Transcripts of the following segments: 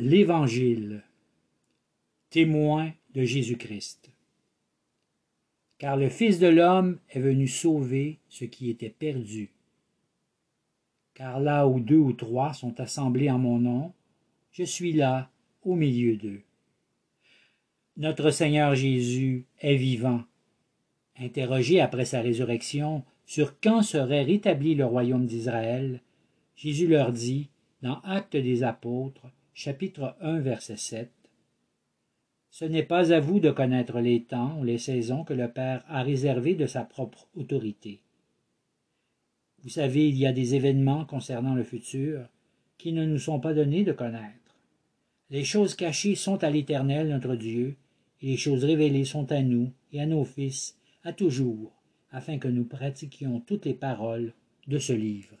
L'Évangile Témoin de Jésus-Christ Car le Fils de l'homme est venu sauver ce qui était perdu. Car là où deux ou trois sont assemblés en mon nom, je suis là au milieu d'eux. Notre Seigneur Jésus est vivant. Interrogé après sa résurrection sur quand serait rétabli le royaume d'Israël, Jésus leur dit, dans Actes des Apôtres, chapitre 1, verset 7, Ce n'est pas à vous de connaître les temps ou les saisons que le Père a réservés de sa propre autorité. Vous savez, il y a des événements concernant le futur qui ne nous sont pas donnés de connaître. Les choses cachées sont à l'Éternel notre Dieu, et les choses révélées sont à nous et à nos fils, à toujours, afin que nous pratiquions toutes les paroles de ce livre.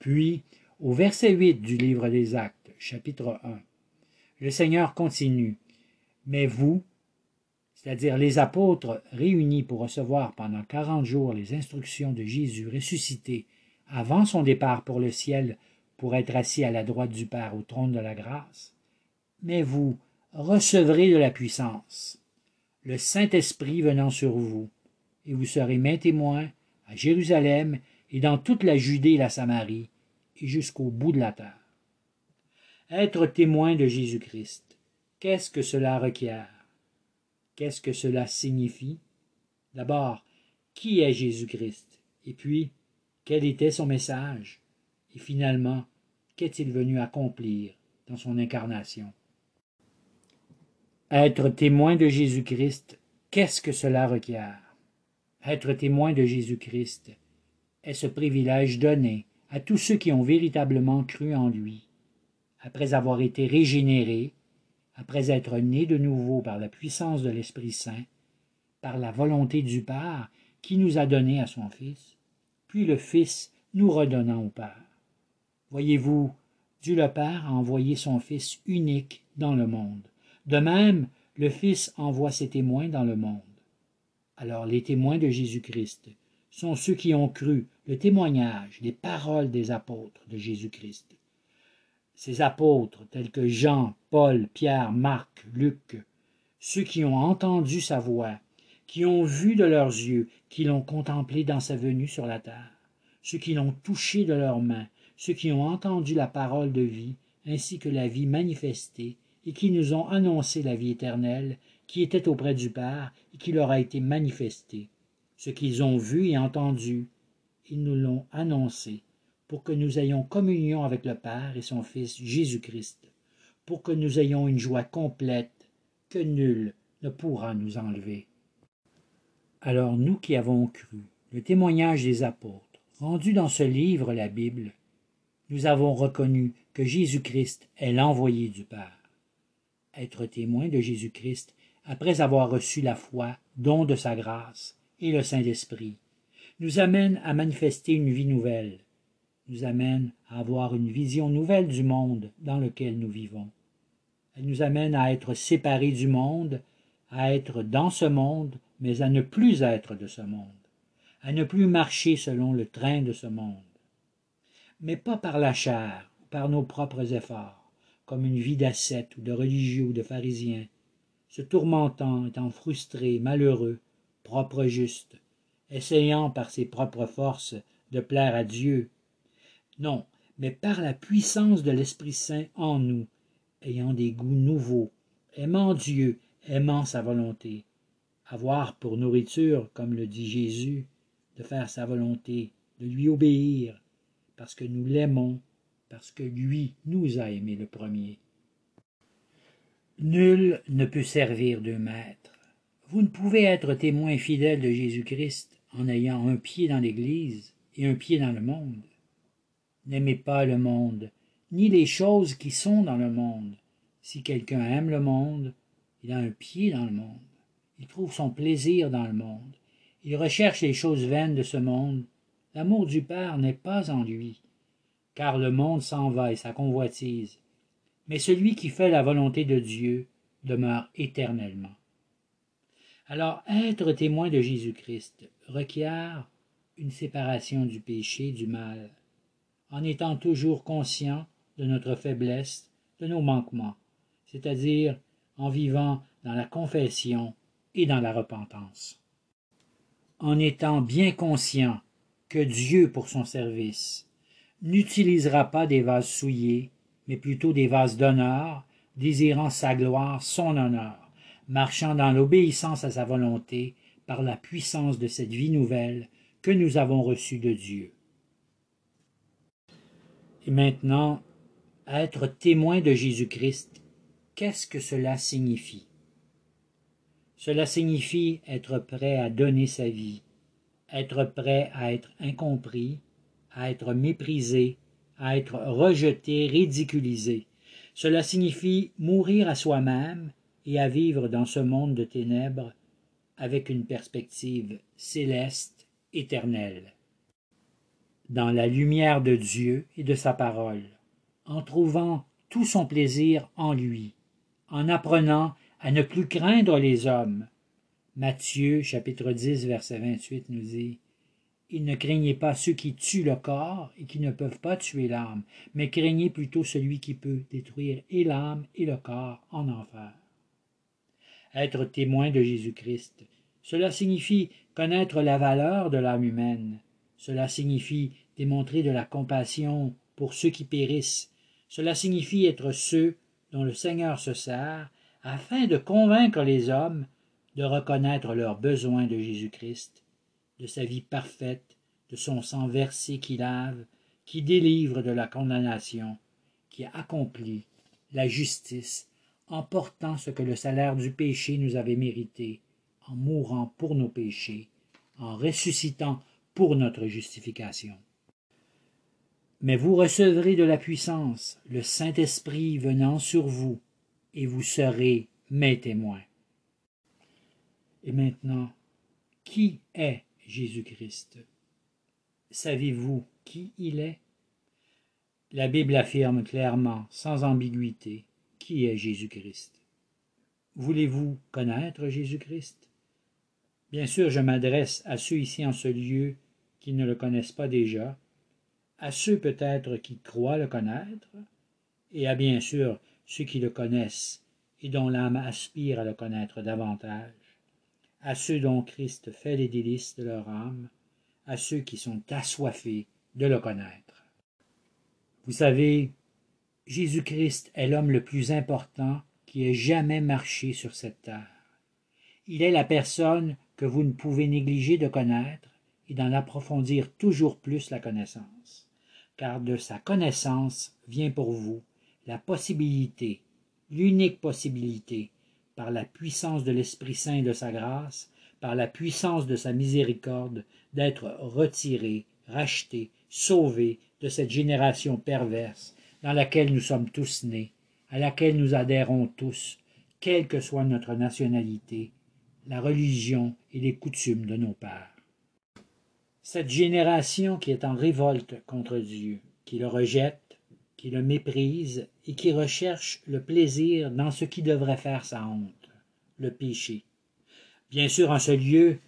Puis, au verset 8 du livre des Actes, chapitre 1, le Seigneur continue. Mais vous, c'est-à-dire les apôtres réunis pour recevoir pendant quarante jours les instructions de Jésus ressuscité avant son départ pour le ciel pour être assis à la droite du Père au trône de la grâce, mais vous, recevrez de la puissance, le Saint-Esprit venant sur vous, et vous serez mes témoins à Jérusalem et dans toute la Judée et la Samarie, et jusqu'au bout de la terre. Être témoin de Jésus-Christ, qu'est-ce que cela requiert? Qu'est-ce que cela signifie? D'abord, qui est Jésus-Christ? Et puis, quel était son message? Et finalement, qu'est-il venu accomplir dans son incarnation? Être témoin de Jésus-Christ, qu'est-ce que cela requiert? Être témoin de Jésus-Christ est ce privilège donné à tous ceux qui ont véritablement cru en lui, après avoir été régénérés, après être nés de nouveau par la puissance de l'Esprit Saint, par la volonté du Père qui nous a donné à son Fils, puis le Fils nous redonnant au Père. Voyez-vous, Dieu le Père a envoyé son Fils unique dans le monde de même, le Fils envoie ses témoins dans le monde. Alors les témoins de Jésus-Christ sont ceux qui ont cru le témoignage, les paroles des apôtres de Jésus-Christ. Ces apôtres tels que Jean, Paul, Pierre, Marc, Luc, ceux qui ont entendu sa voix, qui ont vu de leurs yeux, qui l'ont contemplé dans sa venue sur la terre, ceux qui l'ont touché de leurs mains, ceux qui ont entendu la parole de vie, ainsi que la vie manifestée, et qui nous ont annoncé la vie éternelle qui était auprès du Père et qui leur a été manifestée. Ce qu'ils ont vu et entendu, ils nous l'ont annoncé, pour que nous ayons communion avec le Père et son Fils Jésus-Christ, pour que nous ayons une joie complète que nul ne pourra nous enlever. Alors nous qui avons cru le témoignage des apôtres, rendu dans ce livre la Bible, nous avons reconnu que Jésus-Christ est l'envoyé du Père être témoin de Jésus-Christ après avoir reçu la foi, don de sa grâce, et le Saint-Esprit, nous amène à manifester une vie nouvelle, nous amène à avoir une vision nouvelle du monde dans lequel nous vivons. Elle nous amène à être séparés du monde, à être dans ce monde, mais à ne plus être de ce monde, à ne plus marcher selon le train de ce monde. Mais pas par la chair, ou par nos propres efforts, comme une vie d'ascète ou de religieux ou de pharisien, se tourmentant, étant frustré, malheureux, propre juste, essayant par ses propres forces de plaire à Dieu. Non, mais par la puissance de l'Esprit Saint en nous, ayant des goûts nouveaux, aimant Dieu, aimant sa volonté, avoir pour nourriture, comme le dit Jésus, de faire sa volonté, de lui obéir, parce que nous l'aimons parce que lui nous a aimés le premier. Nul ne peut servir deux maîtres. Vous ne pouvez être témoin fidèle de Jésus-Christ en ayant un pied dans l'Église et un pied dans le monde. N'aimez pas le monde, ni les choses qui sont dans le monde. Si quelqu'un aime le monde, il a un pied dans le monde. Il trouve son plaisir dans le monde. Il recherche les choses vaines de ce monde. L'amour du Père n'est pas en lui car le monde s'en va et sa convoitise. Mais celui qui fait la volonté de Dieu demeure éternellement. Alors être témoin de Jésus-Christ requiert une séparation du péché, du mal, en étant toujours conscient de notre faiblesse, de nos manquements, c'est-à-dire en vivant dans la confession et dans la repentance. En étant bien conscient que Dieu, pour son service, n'utilisera pas des vases souillés, mais plutôt des vases d'honneur, désirant sa gloire, son honneur, marchant dans l'obéissance à sa volonté par la puissance de cette vie nouvelle que nous avons reçue de Dieu. Maintenant, être témoin de Jésus-Christ, qu'est-ce que cela signifie? Cela signifie être prêt à donner sa vie, être prêt à être incompris, à être méprisé, à être rejeté, ridiculisé. Cela signifie mourir à soi-même et à vivre dans ce monde de ténèbres avec une perspective céleste, éternelle. Dans la lumière de Dieu et de sa parole, en trouvant tout son plaisir en lui, en apprenant à ne plus craindre les hommes. Matthieu chapitre 10 verset 28 nous dit Il ne craignez pas ceux qui tuent le corps et qui ne peuvent pas tuer l'âme, mais craignez plutôt celui qui peut détruire et l'âme et le corps en enfer être témoin de Jésus-Christ. Cela signifie connaître la valeur de l'âme humaine. Cela signifie démontrer de la compassion pour ceux qui périssent. Cela signifie être ceux dont le Seigneur se sert afin de convaincre les hommes de reconnaître leurs besoins de Jésus-Christ, de sa vie parfaite, de son sang versé qui lave, qui délivre de la condamnation, qui accomplit la justice en portant ce que le salaire du péché nous avait mérité, en mourant pour nos péchés, en ressuscitant pour notre justification. Mais vous recevrez de la puissance, le Saint-Esprit venant sur vous, et vous serez mes témoins. Et maintenant, qui est Jésus-Christ? Savez-vous qui il est? La Bible affirme clairement, sans ambiguïté, qui est Jésus-Christ Voulez-vous connaître Jésus-Christ? Bien sûr, je m'adresse à ceux ici en ce lieu qui ne le connaissent pas déjà, à ceux peut-être qui croient le connaître, et à bien sûr ceux qui le connaissent et dont l'âme aspire à le connaître davantage, à ceux dont Christ fait les délices de leur âme, à ceux qui sont assoiffés de le connaître. Vous savez, Jésus-Christ est l'homme le plus important qui ait jamais marché sur cette terre. Il est la personne que vous ne pouvez négliger de connaître et d'en approfondir toujours plus la connaissance, car de sa connaissance vient pour vous la possibilité, l'unique possibilité, par la puissance de l'Esprit Saint et de sa grâce, par la puissance de sa miséricorde, d'être retiré, racheté, sauvé de cette génération perverse dans laquelle nous sommes tous nés, à laquelle nous adhérons tous, quelle que soit notre nationalité, la religion et les coutumes de nos pères. Cette génération qui est en révolte contre Dieu, qui le rejette, qui le méprise et qui recherche le plaisir dans ce qui devrait faire sa honte, le péché. Bien sûr, en ce lieu,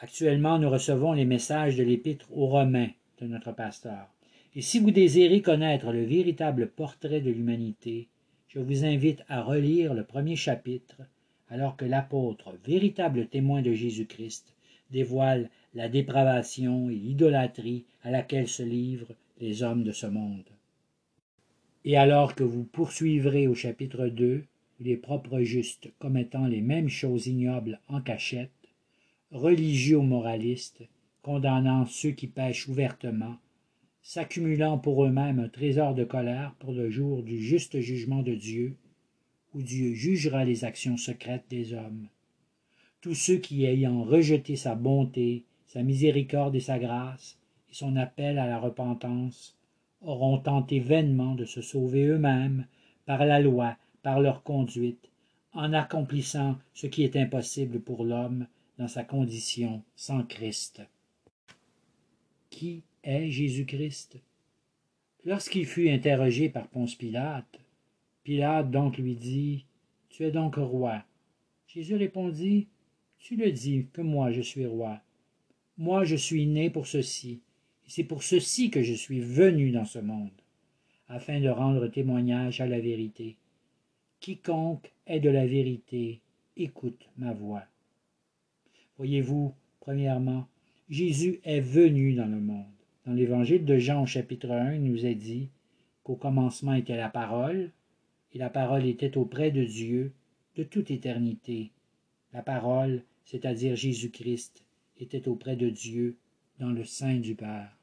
actuellement, nous recevons les messages de l'épître aux Romains de notre pasteur. Et si vous désirez connaître le véritable portrait de l'humanité, je vous invite à relire le premier chapitre, alors que l'apôtre, véritable témoin de Jésus-Christ, dévoile la dépravation et l'idolâtrie à laquelle se livrent les hommes de ce monde. Et alors que vous poursuivrez au chapitre 2, les propres justes commettant les mêmes choses ignobles en cachette, religieux moralistes, condamnant ceux qui pêchent ouvertement, s'accumulant pour eux-mêmes un trésor de colère pour le jour du juste jugement de Dieu, où Dieu jugera les actions secrètes des hommes. Tous ceux qui, ayant rejeté sa bonté, sa miséricorde et sa grâce, et son appel à la repentance, auront tenté vainement de se sauver eux-mêmes par la loi, par leur conduite, en accomplissant ce qui est impossible pour l'homme dans sa condition sans Christ. Qui est Jésus-Christ? Lorsqu'il fut interrogé par Ponce Pilate, Pilate donc lui dit, Tu es donc roi? Jésus répondit, Tu le dis que moi je suis roi. Moi je suis né pour ceci, et c'est pour ceci que je suis venu dans ce monde, afin de rendre témoignage à la vérité. Quiconque est de la vérité, écoute ma voix. Voyez-vous, premièrement, Jésus est venu dans le monde. Dans l'évangile de Jean au chapitre 1, il nous est dit qu'au commencement était la parole, et la parole était auprès de Dieu de toute éternité. La parole, c'est-à-dire Jésus-Christ, était auprès de Dieu dans le sein du Père.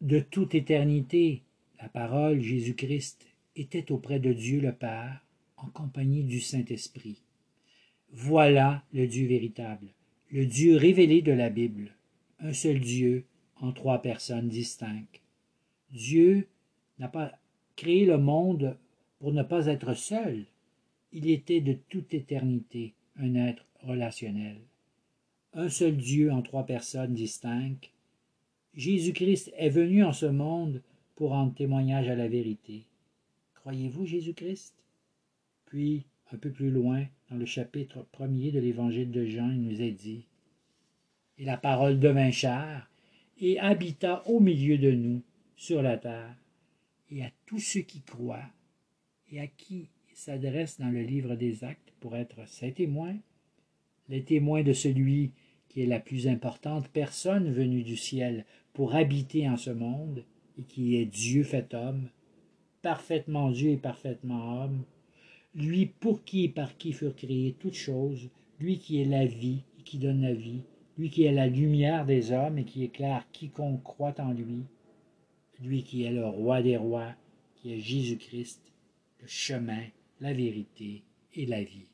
De toute éternité, la parole, Jésus-Christ, était auprès de Dieu le Père en compagnie du Saint-Esprit. Voilà le Dieu véritable, le Dieu révélé de la Bible, un seul Dieu en trois personnes distinctes. Dieu n'a pas créé le monde pour ne pas être seul. Il était de toute éternité un être relationnel. Un seul Dieu en trois personnes distinctes. Jésus-Christ est venu en ce monde pour rendre témoignage à la vérité. Croyez-vous Jésus-Christ? Puis, un peu plus loin, dans le chapitre premier de l'évangile de Jean, il nous est dit Et la parole devint chair et habita au milieu de nous, sur la terre, et à tous ceux qui croient, et à qui s'adresse dans le livre des actes pour être ses témoins, les témoins de celui qui est la plus importante personne venue du ciel pour habiter en ce monde, et qui est Dieu fait homme, parfaitement Dieu et parfaitement homme, lui pour qui et par qui furent créées toutes choses, lui qui est la vie et qui donne la vie, lui qui est la lumière des hommes et qui éclaire quiconque croit en lui, lui qui est le roi des rois, qui est Jésus-Christ, le chemin, la vérité et la vie.